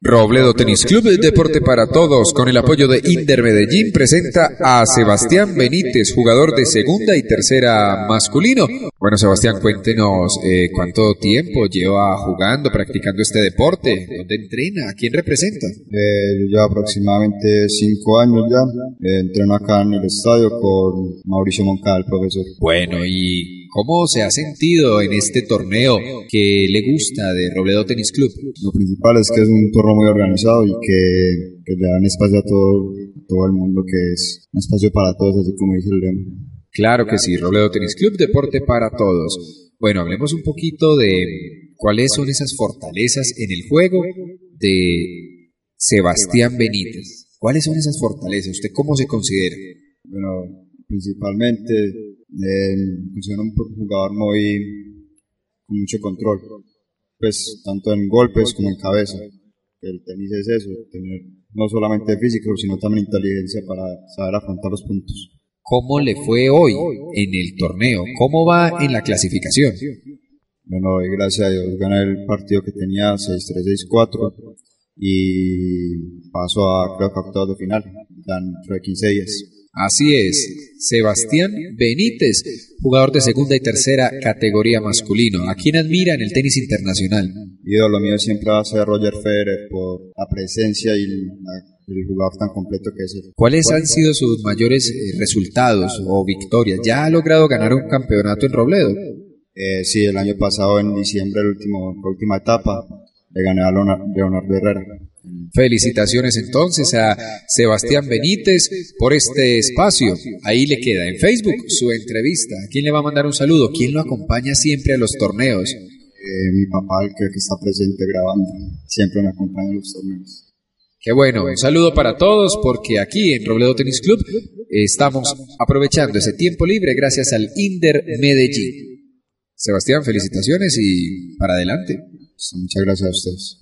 Robledo Tenis Club, deporte para todos, con el apoyo de Inter Medellín, presenta a Sebastián Benítez, jugador de segunda y tercera masculino. Bueno, Sebastián, cuéntenos eh, cuánto tiempo lleva jugando, practicando este deporte, dónde entrena, a quién representa. Eh, yo aproximadamente cinco años ya, eh, entreno acá en el estadio con Mauricio Moncada, el profesor. Bueno, y ¿Cómo se ha sentido en este torneo que le gusta de Robledo Tenis Club? Lo principal es que es un torneo muy organizado y que, le dan espacio a todo, todo el mundo, que es un espacio para todos, así como dice el lema. Claro que sí, Robledo Tenis Club, deporte para todos. Bueno, hablemos un poquito de cuáles son esas fortalezas en el juego de Sebastián Benítez. ¿Cuáles son esas fortalezas? ¿Usted cómo se considera? Bueno, principalmente eh, un jugador muy con mucho control, pues tanto en golpes como en cabeza. El tenis es eso, tener no solamente físico, sino también inteligencia para saber afrontar los puntos. ¿Cómo le fue hoy en el torneo? ¿Cómo va en la clasificación? Bueno, hoy gracias a Dios gané el partido que tenía 6-3-6-4 y paso a creo que octavos de final, dentro de 15 días. Así es, Sebastián Benítez, jugador de segunda y tercera categoría masculino. ¿A quién admira en el tenis internacional? Ídolo mío siempre va a ser Roger Federer por la presencia y el jugador tan completo que es él. ¿Cuáles han sido sus mayores eh, resultados o victorias? ¿Ya ha logrado ganar un campeonato en Robledo? Eh, sí, el año pasado en diciembre, el último, la última etapa, le gané a Leonardo Herrera. Felicitaciones entonces a Sebastián Benítez por este espacio. Ahí le queda en Facebook su entrevista. quién le va a mandar un saludo? ¿Quién lo acompaña siempre a los torneos? Eh, mi papá, el que, está presente grabando, siempre me acompaña a los torneos. Qué bueno, un saludo para todos porque aquí en Robledo Tennis Club estamos aprovechando ese tiempo libre gracias al Inder Medellín. Sebastián, felicitaciones y para adelante. Muchas gracias a ustedes.